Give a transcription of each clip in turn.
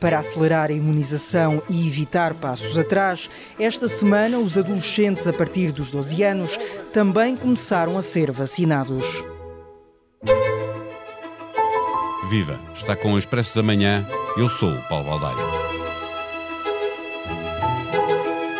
Para acelerar a imunização e evitar passos atrás, esta semana os adolescentes a partir dos 12 anos também começaram a ser vacinados. Viva! Está com o Expresso da Manhã. Eu sou o Paulo Baldaia.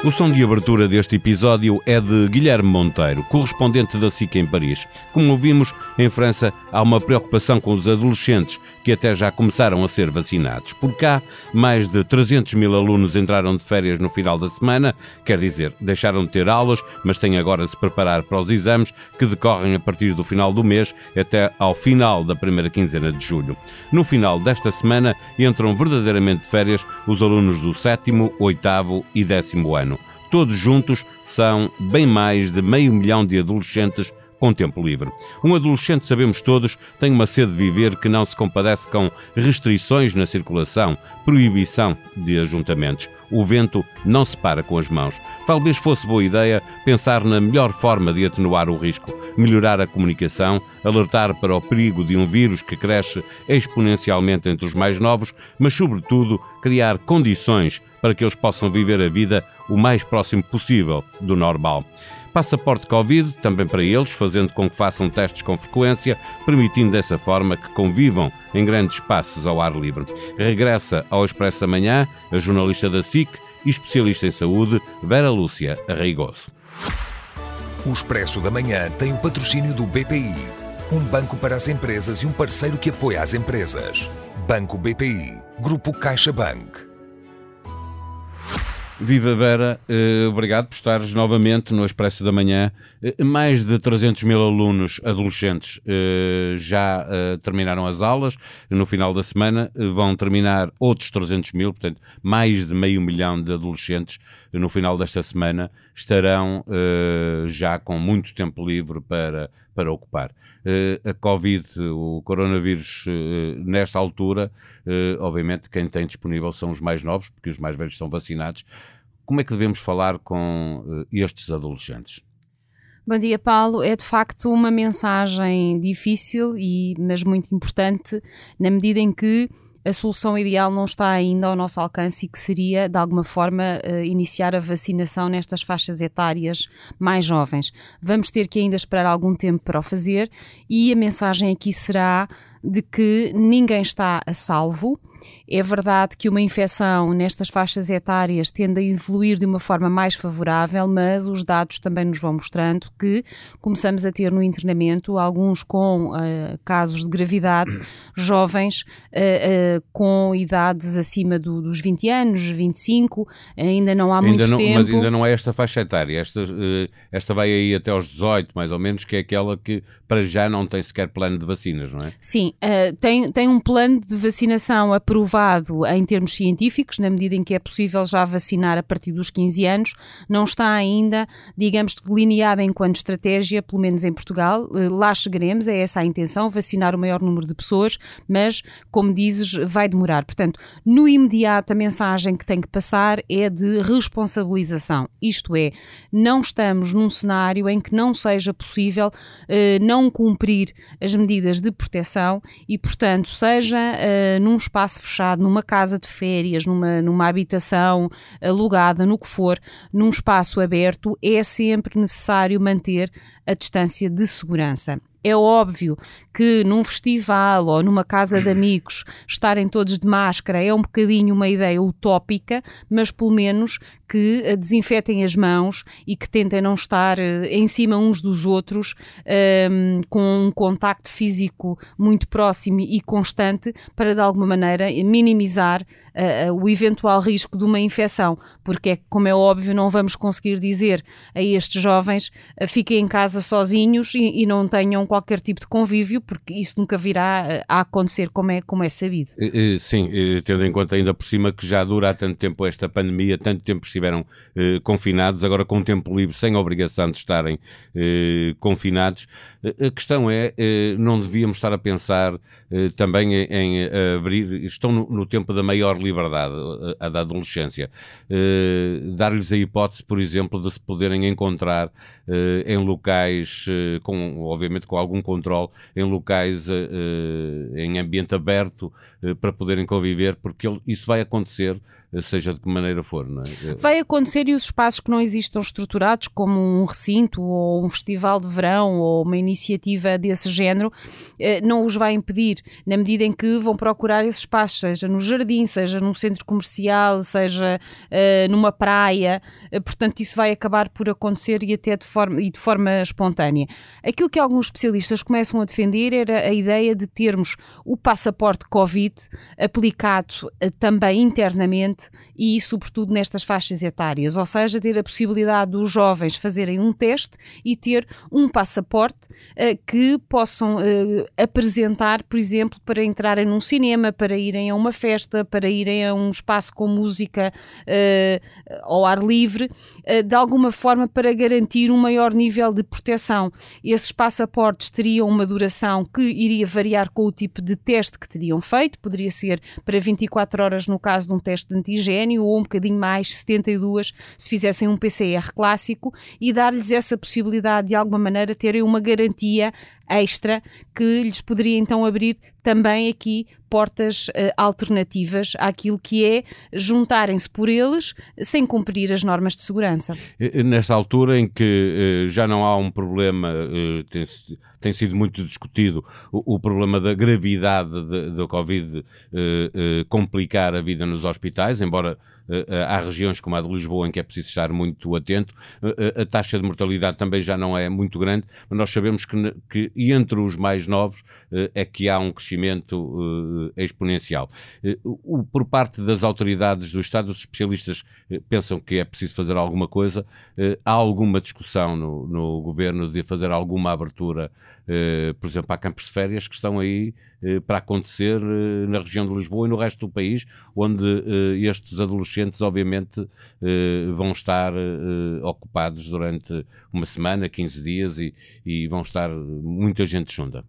O som de abertura deste episódio é de Guilherme Monteiro, correspondente da SIC em Paris. Como ouvimos, em França há uma preocupação com os adolescentes que até já começaram a ser vacinados. Por cá, mais de 300 mil alunos entraram de férias no final da semana, quer dizer, deixaram de ter aulas, mas têm agora de se preparar para os exames que decorrem a partir do final do mês até ao final da primeira quinzena de julho. No final desta semana entram verdadeiramente de férias os alunos do sétimo, oitavo e décimo ano. Todos juntos são bem mais de meio milhão de adolescentes com tempo livre. Um adolescente, sabemos todos, tem uma sede de viver que não se compadece com restrições na circulação, proibição de ajuntamentos. O vento não se para com as mãos. Talvez fosse boa ideia pensar na melhor forma de atenuar o risco, melhorar a comunicação, alertar para o perigo de um vírus que cresce exponencialmente entre os mais novos, mas, sobretudo, criar condições para que eles possam viver a vida o mais próximo possível do normal. Passaporte Covid, também para eles, fazendo com que façam testes com frequência, permitindo dessa forma que convivam em grandes espaços ao ar livre. Regressa ao Expresso Amanhã a jornalista da SIC e especialista em saúde, Vera Lúcia Arreigoso. O Expresso da Manhã tem o patrocínio do BPI, um banco para as empresas e um parceiro que apoia as empresas. Banco BPI, Grupo CaixaBank. Viva Vera, eh, obrigado por estares novamente no Expresso da Manhã. Eh, mais de 300 mil alunos adolescentes eh, já terminaram as aulas. No final da semana vão terminar outros 300 mil, portanto, mais de meio milhão de adolescentes no final desta semana estarão já com muito tempo livre para, para ocupar. a Covid, o coronavírus, nesta altura, obviamente, quem tem disponível são os mais novos, porque os mais velhos são vacinados como é que devemos falar com uh, estes adolescentes? Bom dia, Paulo. É de facto uma mensagem difícil, e, mas muito importante, na medida em que a solução ideal não está ainda ao nosso alcance e que seria, de alguma forma, uh, iniciar a vacinação nestas faixas etárias mais jovens. Vamos ter que ainda esperar algum tempo para o fazer e a mensagem aqui será de que ninguém está a salvo é verdade que uma infecção nestas faixas etárias tende a evoluir de uma forma mais favorável, mas os dados também nos vão mostrando que começamos a ter no internamento alguns com uh, casos de gravidade, jovens uh, uh, com idades acima do, dos 20 anos, 25, ainda não há ainda muito não, tempo. Mas ainda não é esta faixa etária, esta, esta vai aí até aos 18, mais ou menos, que é aquela que para já não tem sequer plano de vacinas, não é? Sim, tem, tem um plano de vacinação aprovado em termos científicos, na medida em que é possível já vacinar a partir dos 15 anos, não está ainda, digamos, delineada enquanto estratégia, pelo menos em Portugal. Eh, lá chegaremos, é essa a intenção, vacinar o maior número de pessoas, mas, como dizes, vai demorar. Portanto, no imediato, a mensagem que tem que passar é de responsabilização. Isto é, não estamos num cenário em que não seja possível eh, não cumprir as medidas de proteção e, portanto, seja eh, num espaço fechado numa casa de férias, numa, numa habitação alugada, no que for, num espaço aberto, é sempre necessário manter a distância de segurança. É óbvio que num festival ou numa casa de amigos estarem todos de máscara é um bocadinho uma ideia utópica, mas pelo menos que eh, desinfetem as mãos e que tentem não estar eh, em cima uns dos outros um, ehm, com um contacto físico muito próximo e constante para de alguma maneira minimizar uh, o eventual risco de uma infecção, porque é como é óbvio não vamos conseguir dizer a estes jovens uh, fiquem em casa sozinhos e, e, não tenham qualquer tipo de convívio, porque isso nunca virá a acontecer como é, como é sabido. Sim, tendo em conta ainda por cima que já dura há tanto tempo esta pandemia, tanto tempo por cima estiveram eh, confinados, agora com tempo livre, sem obrigação de estarem eh, confinados. A questão é, eh, não devíamos estar a pensar eh, também em, em abrir, estão no, no, tempo da maior liberdade, a, a da adolescência, eh, dar-lhes a hipótese, por exemplo, de se poderem encontrar eh, em locais, eh, com, obviamente com algum controle, em locais em ambiente aberto, para poderem conviver, porque isso vai acontecer seja de que maneira for. É? Vai acontecer e os espaços que não existam estruturados, como um recinto ou um festival de verão ou uma iniciativa desse género, eh, não os vai impedir, na medida em que vão procurar esses espaços, seja no jardim, seja num centro comercial, seja uh, numa praia, uh, portanto isso vai acabar por acontecer e até de forma, e de forma espontânea. Aquilo que alguns especialistas começam a defender era a ideia de termos o passaporte Covid aplicado também internamente e, sobretudo, nestas faixas etárias, ou seja, ter a possibilidade dos jovens fazerem um teste e ter um passaporte uh, que possam uh, apresentar, por exemplo, para entrarem num cinema, para irem a uma festa, para irem a um espaço com música uh, ao ar livre, de alguma forma para garantir um maior nível de proteção. Esses passaportes teriam uma duração que iria variar com o tipo de teste que teriam feito, poderia ser para 24 horas no caso de um teste de antigênio ou um bocadinho mais, 72, se fizessem um PCR clássico e dar-lhes essa possibilidade de alguma maneira terem uma garantia extra que lhes poderia então abrir também aqui portas uh, alternativas àquilo que é juntarem-se por eles sem cumprir as normas de segurança. Nesta altura em que uh, já não há um problema, uh, tem, tem, sido muito discutido, o, o problema da gravidade da Covid complicar a vida nos hospitais, embora há regiões como a de Lisboa em que é preciso estar muito atento. Eh, a taxa de mortalidade também já não é muito grande, mas nós sabemos que, que entre os mais novos é que há um crescimento exponencial. Por parte das autoridades do Estado, os especialistas pensam que é preciso fazer alguma coisa. Há alguma discussão no, no governo de fazer alguma abertura, por exemplo, há campos de férias que estão aí para acontecer na região de Lisboa e no resto do país, onde estes adolescentes, obviamente, vão estar ocupados durante uma semana, 15 dias e, e vão estar muita gente junta.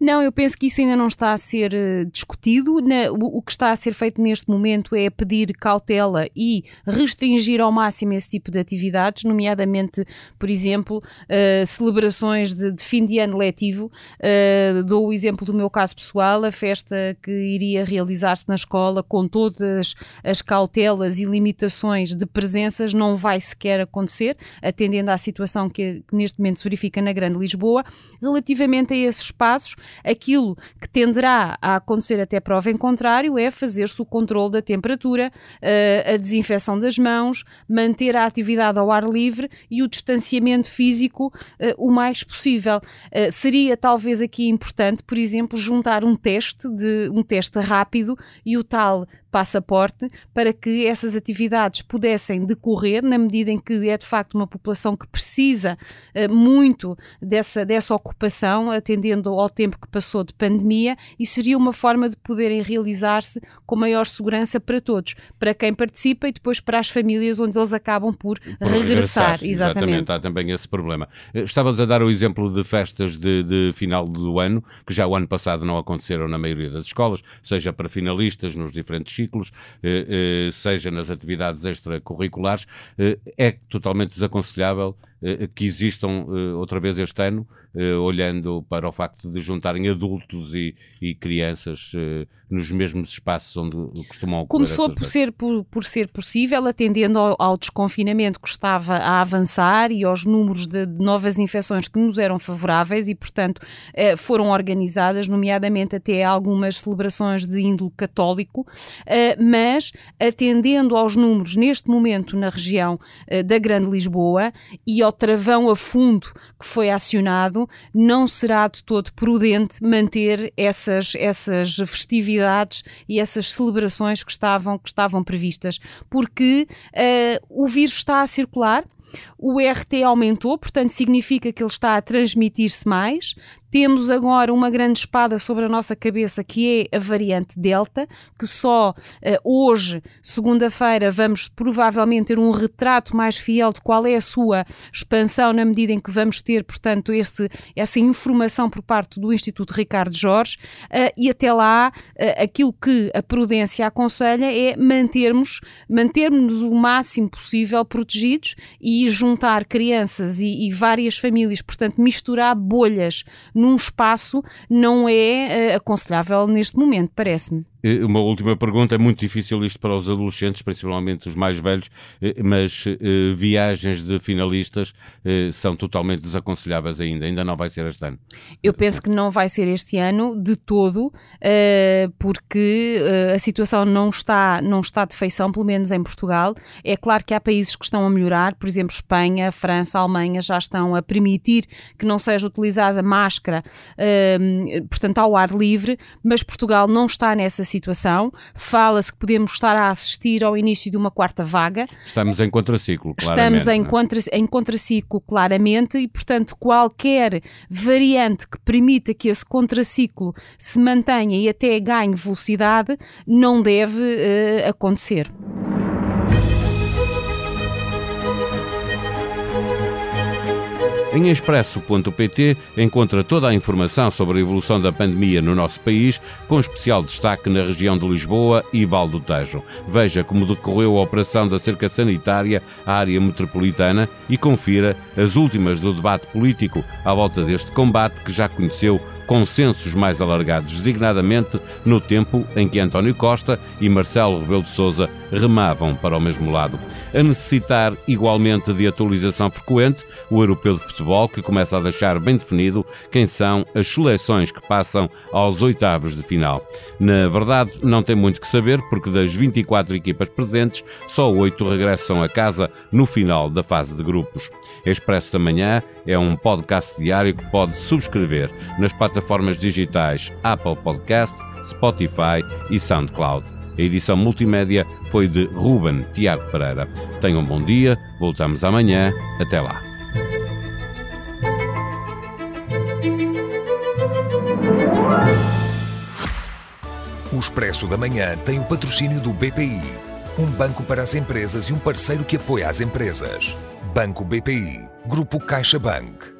Não, eu penso que isso ainda não está a ser uh, discutido. Na, o, o, que está a ser feito neste momento é pedir cautela e restringir ao máximo esse tipo de atividades, nomeadamente, por exemplo, uh, celebrações de, de, fim de ano letivo. Uh, dou o exemplo do meu caso pessoal, a festa que iria realizar-se na escola com todas as cautelas e limitações de presenças não vai sequer acontecer, atendendo à situação que, que neste momento se verifica na Grande Lisboa. Relativamente a esses espaços, aquilo que tenderá a acontecer até prova em contrário é fazer-se o controle da temperatura, eh, a desinfecção das mãos, manter a atividade ao ar livre e o distanciamento físico eh, o mais possível. Eh, seria talvez aqui importante, por exemplo, juntar um teste de um teste rápido e o tal passaporte para que essas atividades pudessem decorrer na medida em que é de facto uma população que precisa uh, muito dessa, dessa ocupação, atendendo ao tempo que passou de pandemia, e seria uma forma de poderem realizar-se com maior segurança para todos, para quem participa e depois para as famílias onde eles acabam por, por regressar. regressar. Exatamente. exatamente. Há também esse problema. Eh, estavas a dar o exemplo de festas de, de final do ano, que já o ano passado não aconteceram na maioria das escolas, seja para finalistas nos diferentes ciclos, eh, eh, seja nas atividades extracurriculares, eh, é totalmente desaconselhável que existam outra vez este ano eh, olhando para o facto de juntarem adultos e, e crianças eh, nos mesmos espaços onde costumam ocorrer Começou por ser, por, por, ser possível, atendendo ao, ao, desconfinamento que estava a avançar e aos números de, de novas infecções que nos eram favoráveis e, portanto, eh, foram organizadas, nomeadamente até algumas celebrações de índole católico, mas atendendo aos números neste momento na região da Grande Lisboa e ao travão a fundo que foi acionado não será de todo prudente manter essas, essas festividades e essas celebrações que estavam, que estavam previstas, porque uh, o vírus está a circular. O RT aumentou, portanto, significa que ele está a transmitir-se mais. Temos agora uma grande espada sobre a nossa cabeça que é a variante Delta, que só uh, hoje, segunda-feira, vamos provavelmente ter um retrato mais fiel de qual é a sua expansão na medida em que vamos ter, portanto, esse, essa informação por parte do Instituto Ricardo Jorge. Uh, e até lá uh, aquilo que a prudência aconselha é mantermos, mantermos o máximo possível protegidos e juntar crianças e, e várias famílias, portanto, misturar bolhas num espaço não é uh, aconselhável neste momento, parece-me. Uma última pergunta, é muito difícil isto para os adolescentes, principalmente os mais velhos, mas uh, viagens de finalistas são totalmente desaconselháveis ainda, ainda não vai ser este ano. Eu penso que não vai ser este ano de todo, porque a situação não está, não está de feição, pelo menos em Portugal. É claro que há países que estão a melhorar, por exemplo, Espanha, França, Alemanha já estão a permitir que não seja utilizada máscara, portanto, ao ar livre, mas Portugal não está nessa situação. Fala-se que podemos estar a assistir ao início de uma quarta vaga. Estamos em contraciclo, claramente. Estamos em, é? contra, em contraciclo, claramente, e, portanto, qualquer variante que permita que esse contraciclo se mantenha e até ganhe velocidade não deve uh, acontecer. Em expresso.pt encontra toda a informação sobre a evolução da pandemia no nosso país, com especial destaque na região de Lisboa e Val do Tejo. Veja como decorreu a operação da cerca sanitária à área metropolitana e confira as últimas do debate político à volta deste combate que já conheceu consensos mais alargados, designadamente no tempo em que António Costa e Marcelo Rebelo de Sousa remavam para o mesmo lado. A necessitar igualmente de atualização frequente, o europeu de futebol, que começa a deixar bem definido quem são as seleções que passam aos oitavos de final. Na verdade, não tem muito que saber, porque das 24 equipas presentes, só oito regressam a casa no final da fase de grupos. Expresso da Manhã é um podcast diário que pode subscrever nas plataformas digitais Apple Podcast, Spotify e SoundCloud. A edição multimédia foi de Ruben Tiago Pereira. Tenham um bom dia, voltamos amanhã. Até lá. O Expresso da Manhã tem o patrocínio do BPI, um banco para as empresas e um parceiro que apoia as empresas. Banco BPI, Grupo CaixaBank.